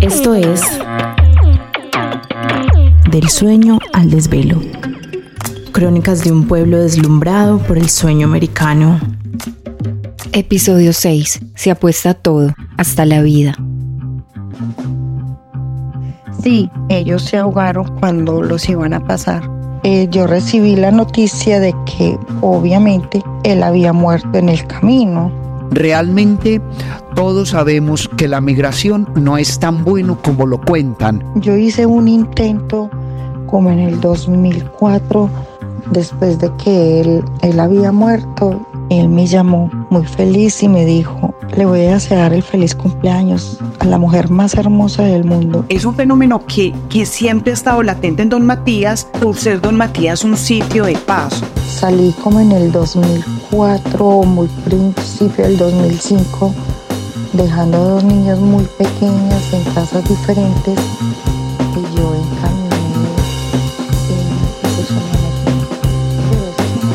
Esto es Del sueño al desvelo. Crónicas de un pueblo deslumbrado por el sueño americano. Episodio 6. Se apuesta todo, hasta la vida. Sí, ellos se ahogaron cuando los iban a pasar. Eh, yo recibí la noticia de que obviamente él había muerto en el camino. Realmente todos sabemos que la migración no es tan bueno como lo cuentan. Yo hice un intento como en el 2004, después de que él, él había muerto, él me llamó muy feliz y me dijo, le voy a desear el feliz cumpleaños a la mujer más hermosa del mundo. Es un fenómeno que, que siempre ha estado latente en Don Matías por ser Don Matías un sitio de paso. Salí como en el 2004 o muy principio del 2005, dejando a dos niñas muy pequeñas en casas diferentes y yo eh, ese sueño a la Pero eso es un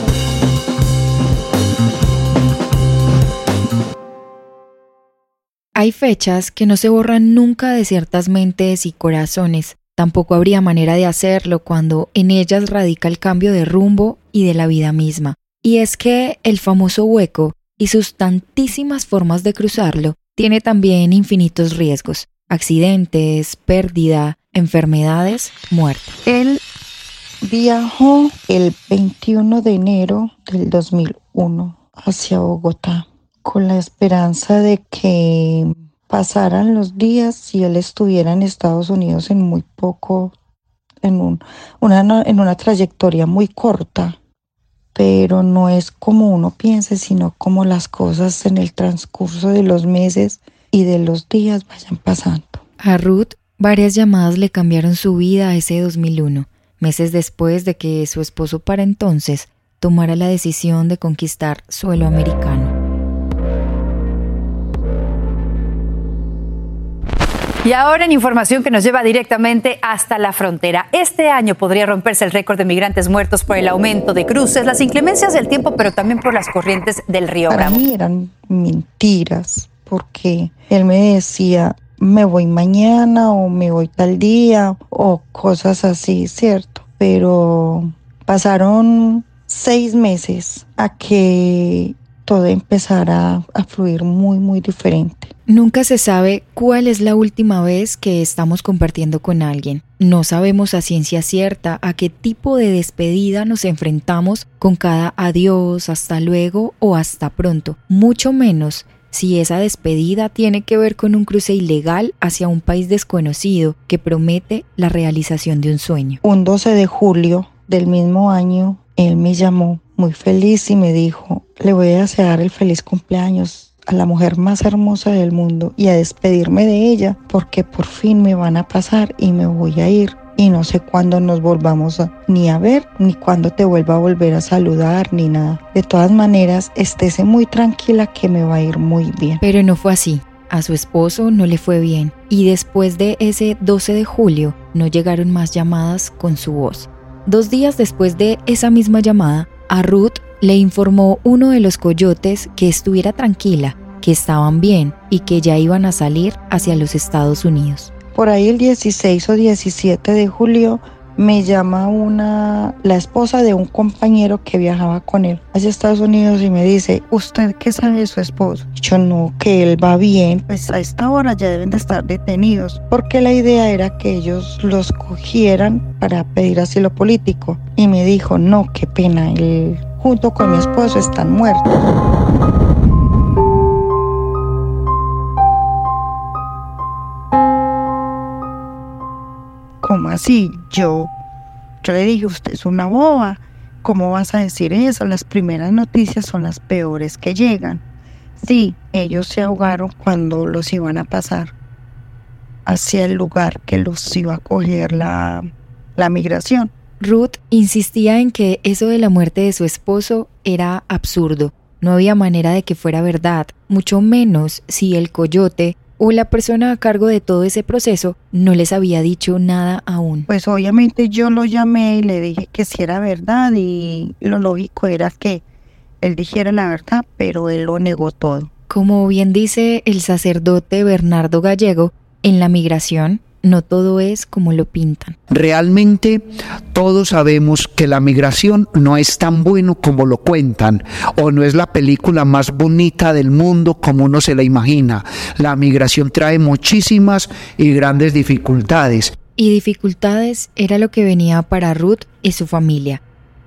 Hay fechas que no se borran nunca de ciertas mentes y corazones. Tampoco habría manera de hacerlo cuando en ellas radica el cambio de rumbo y de la vida misma. Y es que el famoso hueco y sus tantísimas formas de cruzarlo tiene también infinitos riesgos, accidentes, pérdida, enfermedades, muerte. Él viajó el 21 de enero del 2001 hacia Bogotá con la esperanza de que pasaran los días y él estuviera en Estados Unidos en muy poco, en, un, una, en una trayectoria muy corta. Pero no es como uno piense, sino como las cosas en el transcurso de los meses y de los días vayan pasando. A Ruth, varias llamadas le cambiaron su vida ese 2001, meses después de que su esposo para entonces tomara la decisión de conquistar suelo americano. Y ahora en información que nos lleva directamente hasta la frontera. Este año podría romperse el récord de migrantes muertos por el aumento de cruces, las inclemencias del tiempo, pero también por las corrientes del río Para Bravo. mí eran mentiras, porque él me decía, me voy mañana o me voy tal día o cosas así, ¿cierto? Pero pasaron seis meses a que todo empezara a fluir muy, muy diferente. Nunca se sabe cuál es la última vez que estamos compartiendo con alguien. No sabemos a ciencia cierta a qué tipo de despedida nos enfrentamos con cada adiós, hasta luego o hasta pronto. Mucho menos si esa despedida tiene que ver con un cruce ilegal hacia un país desconocido que promete la realización de un sueño. Un 12 de julio del mismo año, él me llamó muy feliz y me dijo, le voy a desear el feliz cumpleaños a la mujer más hermosa del mundo y a despedirme de ella porque por fin me van a pasar y me voy a ir y no sé cuándo nos volvamos ni a ver ni cuándo te vuelva a volver a saludar ni nada. De todas maneras, estése muy tranquila que me va a ir muy bien. Pero no fue así. A su esposo no le fue bien y después de ese 12 de julio no llegaron más llamadas con su voz. Dos días después de esa misma llamada, a Ruth le informó uno de los coyotes que estuviera tranquila, que estaban bien y que ya iban a salir hacia los Estados Unidos. Por ahí el 16 o 17 de julio me llama una la esposa de un compañero que viajaba con él hacia Estados Unidos y me dice, ¿usted qué sabe de su esposo? Yo no, que él va bien, pues a esta hora ya deben de estar detenidos, porque la idea era que ellos los cogieran para pedir asilo político. Y me dijo, no, qué pena, él junto con mi esposo están muertos. Así? Yo, yo le dije, usted es una boba. ¿Cómo vas a decir eso? Las primeras noticias son las peores que llegan. Sí, ellos se ahogaron cuando los iban a pasar hacia el lugar que los iba a coger la, la migración. Ruth insistía en que eso de la muerte de su esposo era absurdo. No había manera de que fuera verdad, mucho menos si el coyote o la persona a cargo de todo ese proceso no les había dicho nada aún. Pues obviamente yo lo llamé y le dije que si era verdad y lo lógico era que él dijera la verdad, pero él lo negó todo. Como bien dice el sacerdote Bernardo Gallego, en la migración no todo es como lo pintan. Realmente todos sabemos que la migración no es tan bueno como lo cuentan o no es la película más bonita del mundo como uno se la imagina. La migración trae muchísimas y grandes dificultades. Y dificultades era lo que venía para Ruth y su familia.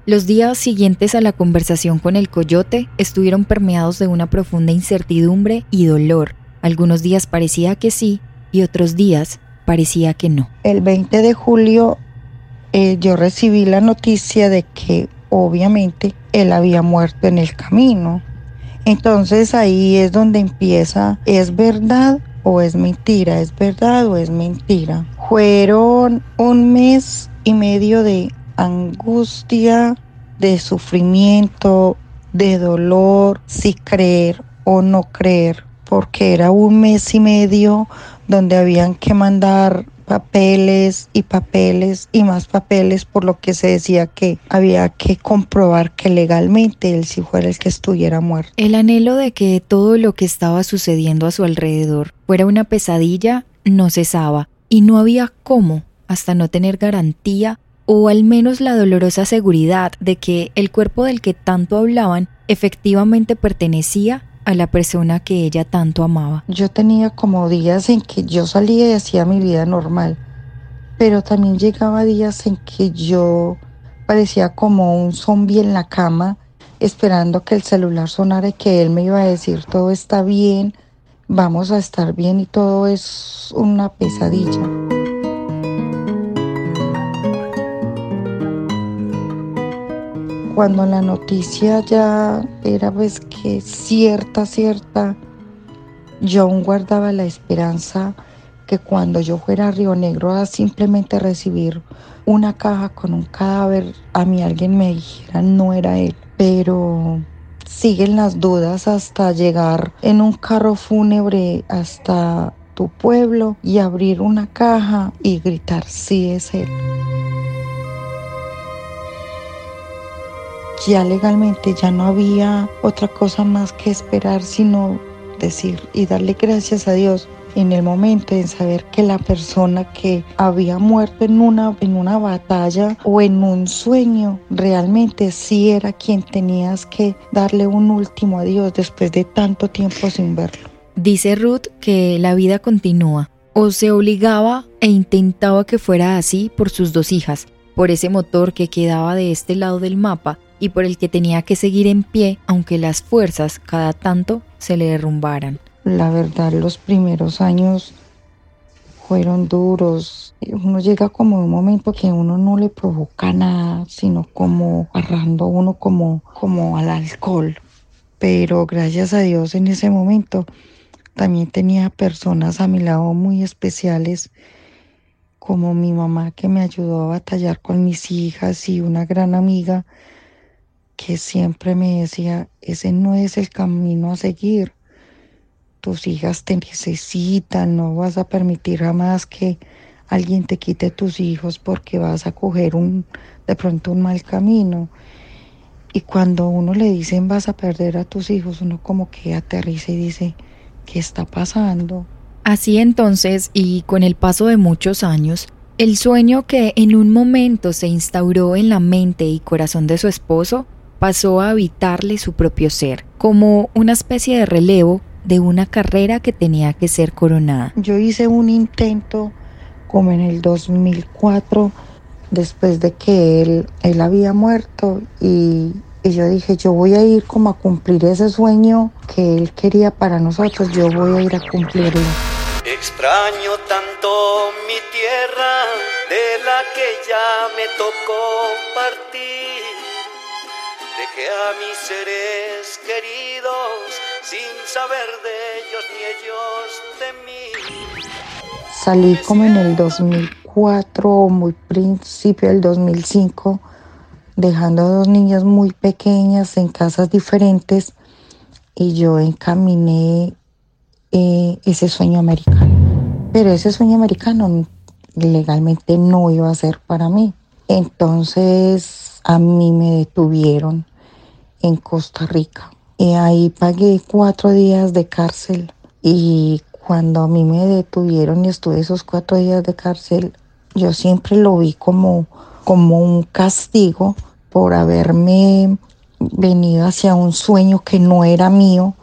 Los días siguientes a la conversación con el coyote estuvieron permeados de una profunda incertidumbre y dolor. Algunos días parecía que sí y otros días parecía que no. El 20 de julio eh, yo recibí la noticia de que obviamente él había muerto en el camino. Entonces ahí es donde empieza, ¿es verdad o es mentira? ¿Es verdad o es mentira? Fueron un mes y medio de angustia, de sufrimiento, de dolor, si creer o no creer, porque era un mes y medio donde habían que mandar papeles y papeles y más papeles, por lo que se decía que había que comprobar que legalmente él sí fuera el que estuviera muerto. El anhelo de que todo lo que estaba sucediendo a su alrededor fuera una pesadilla no cesaba y no había cómo hasta no tener garantía o al menos la dolorosa seguridad de que el cuerpo del que tanto hablaban efectivamente pertenecía a la persona que ella tanto amaba. Yo tenía como días en que yo salía y hacía mi vida normal, pero también llegaba días en que yo parecía como un zombie en la cama, esperando que el celular sonara y que él me iba a decir todo está bien, vamos a estar bien y todo es una pesadilla. Cuando la noticia ya era pues que cierta, cierta, yo aún guardaba la esperanza que cuando yo fuera a Río Negro a simplemente recibir una caja con un cadáver, a mí alguien me dijera no era él. Pero siguen las dudas hasta llegar en un carro fúnebre hasta tu pueblo y abrir una caja y gritar sí es él. Ya legalmente ya no había otra cosa más que esperar sino decir y darle gracias a Dios en el momento en saber que la persona que había muerto en una, en una batalla o en un sueño realmente sí era quien tenías que darle un último adiós después de tanto tiempo sin verlo. Dice Ruth que la vida continúa o se obligaba e intentaba que fuera así por sus dos hijas, por ese motor que quedaba de este lado del mapa y por el que tenía que seguir en pie aunque las fuerzas cada tanto se le derrumbaran. La verdad, los primeros años fueron duros. Uno llega como un momento que uno no le provoca nada, sino como agarrando uno como, como al alcohol. Pero gracias a Dios en ese momento también tenía personas a mi lado muy especiales, como mi mamá que me ayudó a batallar con mis hijas y una gran amiga que siempre me decía, ese no es el camino a seguir. Tus hijas te necesitan, no vas a permitir jamás que alguien te quite tus hijos porque vas a coger un, de pronto un mal camino. Y cuando uno le dicen vas a perder a tus hijos, uno como que aterriza y dice, ¿qué está pasando? Así entonces, y con el paso de muchos años, el sueño que en un momento se instauró en la mente y corazón de su esposo pasó a habitarle su propio ser, como una especie de relevo de una carrera que tenía que ser coronada. Yo hice un intento como en el 2004, después de que él, él había muerto y, y yo dije, yo voy a ir como a cumplir ese sueño que él quería para nosotros, yo voy a ir a cumplirlo. Extraño tanto mi tierra de la que ya me tocó partir Dejé a mis seres queridos sin saber de ellos ni ellos de mí. Salí como en el 2004 o muy principio del 2005, dejando a dos niñas muy pequeñas en casas diferentes y yo encaminé eh, ese sueño americano. Pero ese sueño americano legalmente no iba a ser para mí. Entonces a mí me detuvieron en Costa Rica y ahí pagué cuatro días de cárcel y cuando a mí me detuvieron y estuve esos cuatro días de cárcel, yo siempre lo vi como, como un castigo por haberme venido hacia un sueño que no era mío,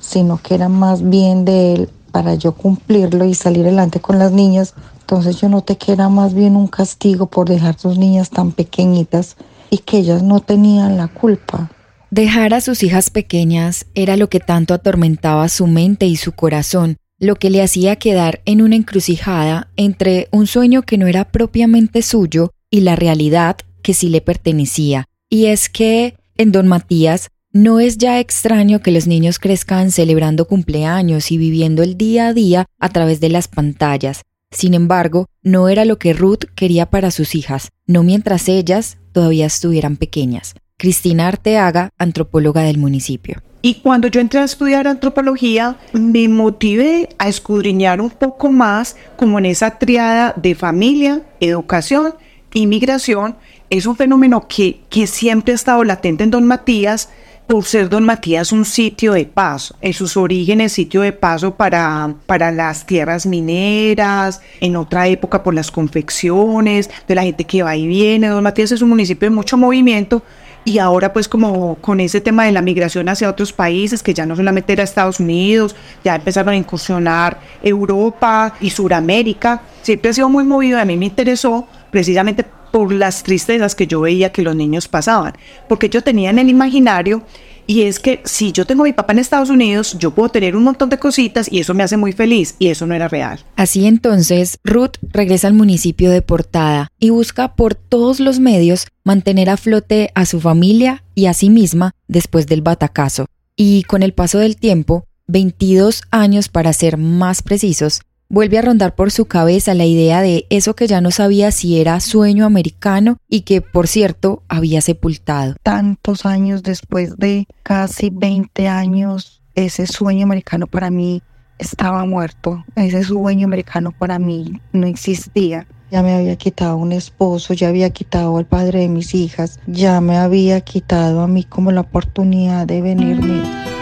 sino que era más bien de él para yo cumplirlo y salir adelante con las niñas. Entonces yo noté que era más bien un castigo por dejar sus niñas tan pequeñitas y que ellas no tenían la culpa. Dejar a sus hijas pequeñas era lo que tanto atormentaba su mente y su corazón, lo que le hacía quedar en una encrucijada entre un sueño que no era propiamente suyo y la realidad que sí le pertenecía. Y es que, en don Matías, no es ya extraño que los niños crezcan celebrando cumpleaños y viviendo el día a día a través de las pantallas. Sin embargo, no era lo que Ruth quería para sus hijas, no mientras ellas todavía estuvieran pequeñas. Cristina Arteaga, antropóloga del municipio. Y cuando yo entré a estudiar antropología, me motivé a escudriñar un poco más como en esa triada de familia, educación y migración. Es un fenómeno que, que siempre ha estado latente en Don Matías, por ser Don Matías un sitio de paso, en sus orígenes sitio de paso para, para las tierras mineras, en otra época por las confecciones, de la gente que va y viene. Don Matías es un municipio de mucho movimiento, y ahora pues como con ese tema de la migración hacia otros países, que ya no solamente era Estados Unidos, ya empezaron a incursionar Europa y Suramérica, siempre ha sido muy movido, a mí me interesó precisamente por las tristezas que yo veía que los niños pasaban, porque yo tenía en el imaginario y es que si yo tengo a mi papá en Estados Unidos, yo puedo tener un montón de cositas y eso me hace muy feliz y eso no era real. Así entonces, Ruth regresa al municipio de Portada y busca por todos los medios mantener a flote a su familia y a sí misma después del batacazo. Y con el paso del tiempo, 22 años para ser más precisos, Vuelve a rondar por su cabeza la idea de eso que ya no sabía si era sueño americano y que, por cierto, había sepultado. Tantos años después de casi 20 años, ese sueño americano para mí estaba muerto. Ese sueño americano para mí no existía. Ya me había quitado un esposo, ya había quitado al padre de mis hijas, ya me había quitado a mí como la oportunidad de venirme.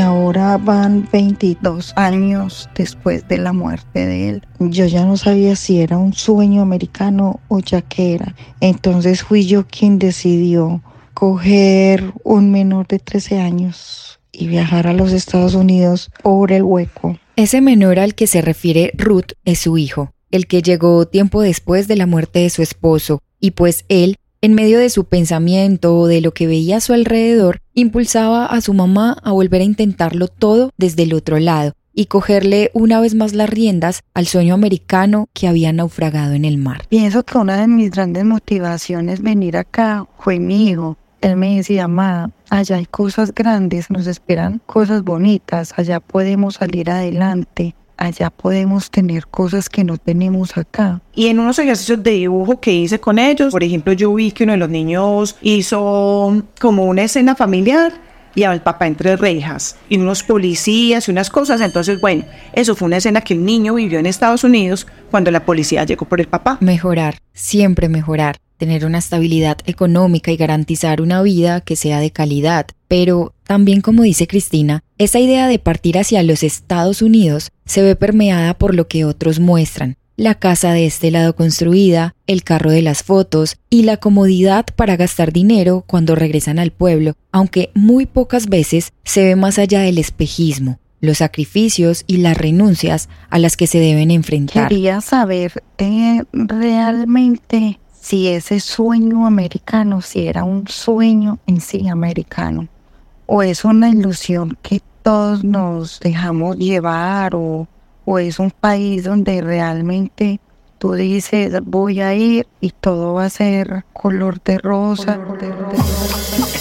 Ahora van 22 años después de la muerte de él. Yo ya no sabía si era un sueño americano o ya que era. Entonces fui yo quien decidió coger un menor de 13 años y viajar a los Estados Unidos por el hueco. Ese menor al que se refiere Ruth es su hijo, el que llegó tiempo después de la muerte de su esposo, y pues él en medio de su pensamiento o de lo que veía a su alrededor, impulsaba a su mamá a volver a intentarlo todo desde el otro lado y cogerle una vez más las riendas al sueño americano que había naufragado en el mar. Pienso que una de mis grandes motivaciones venir acá fue mi hijo. Él me decía, mamá, allá hay cosas grandes, nos esperan cosas bonitas, allá podemos salir adelante allá podemos tener cosas que no tenemos acá. Y en unos ejercicios de dibujo que hice con ellos, por ejemplo, yo vi que uno de los niños hizo como una escena familiar y al papá entre rejas y unos policías y unas cosas. Entonces, bueno, eso fue una escena que el niño vivió en Estados Unidos cuando la policía llegó por el papá. Mejorar, siempre mejorar tener una estabilidad económica y garantizar una vida que sea de calidad. Pero también, como dice Cristina, esa idea de partir hacia los Estados Unidos se ve permeada por lo que otros muestran. La casa de este lado construida, el carro de las fotos y la comodidad para gastar dinero cuando regresan al pueblo, aunque muy pocas veces se ve más allá del espejismo, los sacrificios y las renuncias a las que se deben enfrentar. Quería saber eh, realmente si ese sueño americano, si era un sueño en sí americano, o es una ilusión que todos nos dejamos llevar, o, o es un país donde realmente tú dices voy a ir y todo va a ser color de rosa. Color de rosa.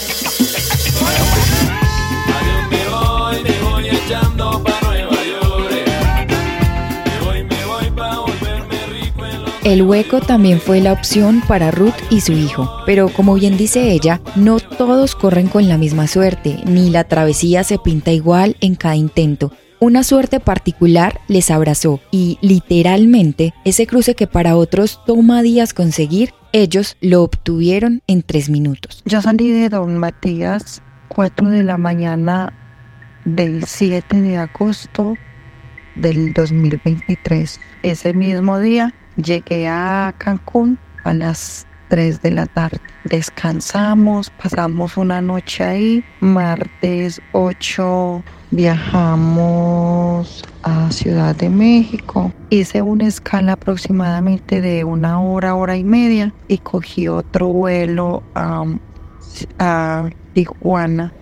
El hueco también fue la opción para Ruth y su hijo, pero como bien dice ella, no todos corren con la misma suerte, ni la travesía se pinta igual en cada intento. Una suerte particular les abrazó y literalmente ese cruce que para otros toma días conseguir Ellos lo obtuvieron en tres minutos. Yo salí de Don Matías 4 de la mañana del 7 de agosto del 2023. Ese mismo día llegué a Cancún a las 3 de la tarde. Descansamos, pasamos una noche ahí. Martes 8 viajamos a Ciudad de México. Hice una escala aproximadamente de una hora, hora y media y cogí otro vuelo a, Tijuana.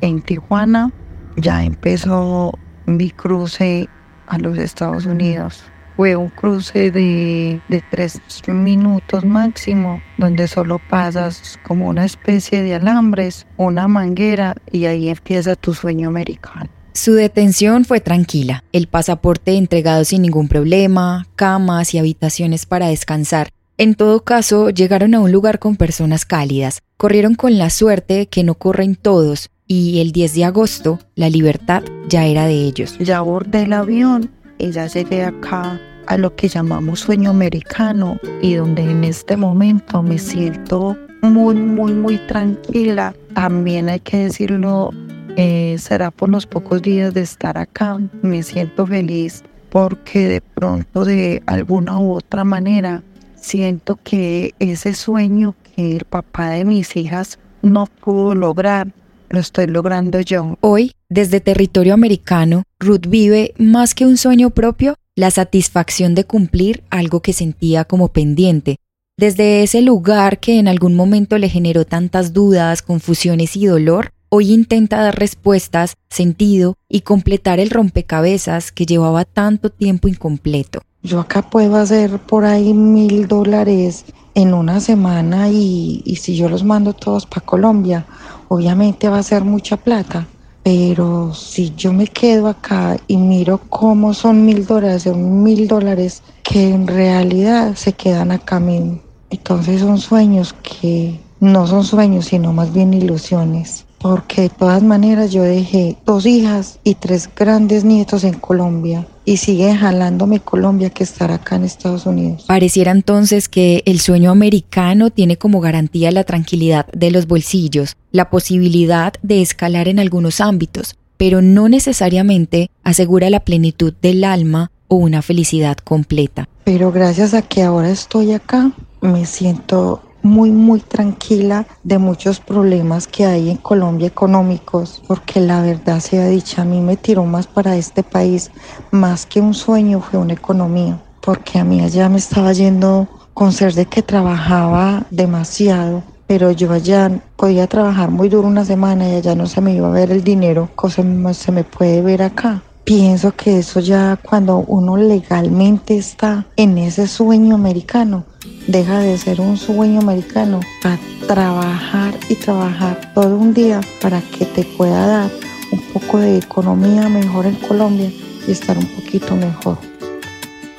En Tijuana ya empezó mi cruce a los Estados Unidos. Fue un cruce de, de tres minutos máximo, donde solo pasas como una especie de alambres, una manguera y ahí empieza tu sueño americano. Su detención fue tranquila, el pasaporte entregado sin ningún problema, camas y habitaciones para descansar. En todo caso, llegaron a un lugar con personas cálidas, corrieron con la suerte que no corren todos, y el 10 de agosto la libertad ya era de ellos. Ya abordé el avión y ya llegué acá a lo que llamamos sueño americano y donde en este momento me siento muy, muy, muy tranquila. También hay que decirlo, eh, será por los pocos días de estar acá. Me siento feliz porque de pronto de alguna u otra manera siento que ese sueño que el papá de mis hijas no pudo lograr, lo estoy logrando yo. Hoy, desde territorio americano, Ruth vive más que un sueño propio, la satisfacción de cumplir algo que sentía como pendiente. Desde ese lugar que en algún momento le generó tantas dudas, confusiones y dolor, hoy intenta dar respuestas, sentido y completar el rompecabezas que llevaba tanto tiempo incompleto. Yo acá puedo hacer por ahí mil dólares en una semana y, si yo los mando todos para Colombia obviamente va a ser mucha plata, pero si yo me quedo acá y miro cómo son mil dólares, son mil dólares que en realidad se quedan acá mismo. Entonces son sueños que no son sueños, sino más bien ilusiones. Porque de todas maneras yo dejé dos hijas y tres grandes nietos en Colombia y sigue jalándome Colombia que estar acá en Estados Unidos. Pareciera entonces que el sueño americano tiene como garantía la tranquilidad de los bolsillos, la posibilidad de escalar en algunos ámbitos, pero no necesariamente asegura la plenitud del alma o una felicidad completa. Pero gracias a que ahora estoy acá, me siento muy, muy tranquila de muchos problemas que hay en Colombia económicos, porque la verdad sea dicha, a mí me tiró más para este país, más que un sueño, fue una economía, porque a mí allá me estaba yendo con ser de que trabajaba demasiado, pero yo allá podía trabajar muy duro una semana y allá no se me iba a ver el dinero, cosa se me puede ver acá. Pienso que eso ya cuando uno legalmente está en ese sueño americano, deja de ser un sueño americano a trabajar y trabajar todo un día para que te pueda dar un poco de economía mejor en Colombia y estar un poquito mejor.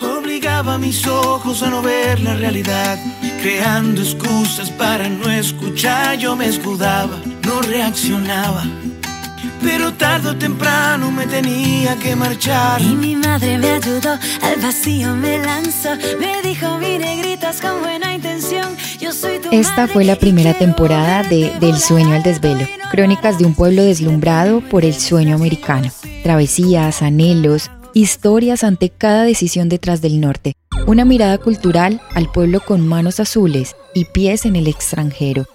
Obligaba mis ojos a no ver la realidad, creando excusas para no escuchar, yo me escudaba, no reaccionaba pero tarde o temprano me tenía que marchar. Y mi madre me ayudó, al vacío me lanzó, me dijo, mire, gritas con buena intención, yo soy tu Esta fue la primera temporada de Del sueño al desvelo, crónicas de un pueblo deslumbrado por el sueño americano, travesías, anhelos, historias ante cada decisión detrás del norte, una mirada cultural al pueblo con manos azules y pies en el extranjero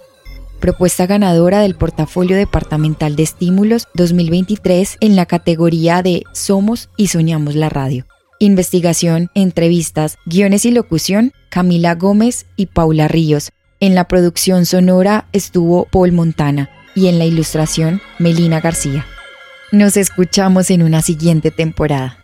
propuesta ganadora del portafolio departamental de estímulos 2023 en la categoría de Somos y Soñamos la Radio. Investigación, entrevistas, guiones y locución, Camila Gómez y Paula Ríos. En la producción sonora estuvo Paul Montana y en la ilustración Melina García. Nos escuchamos en una siguiente temporada.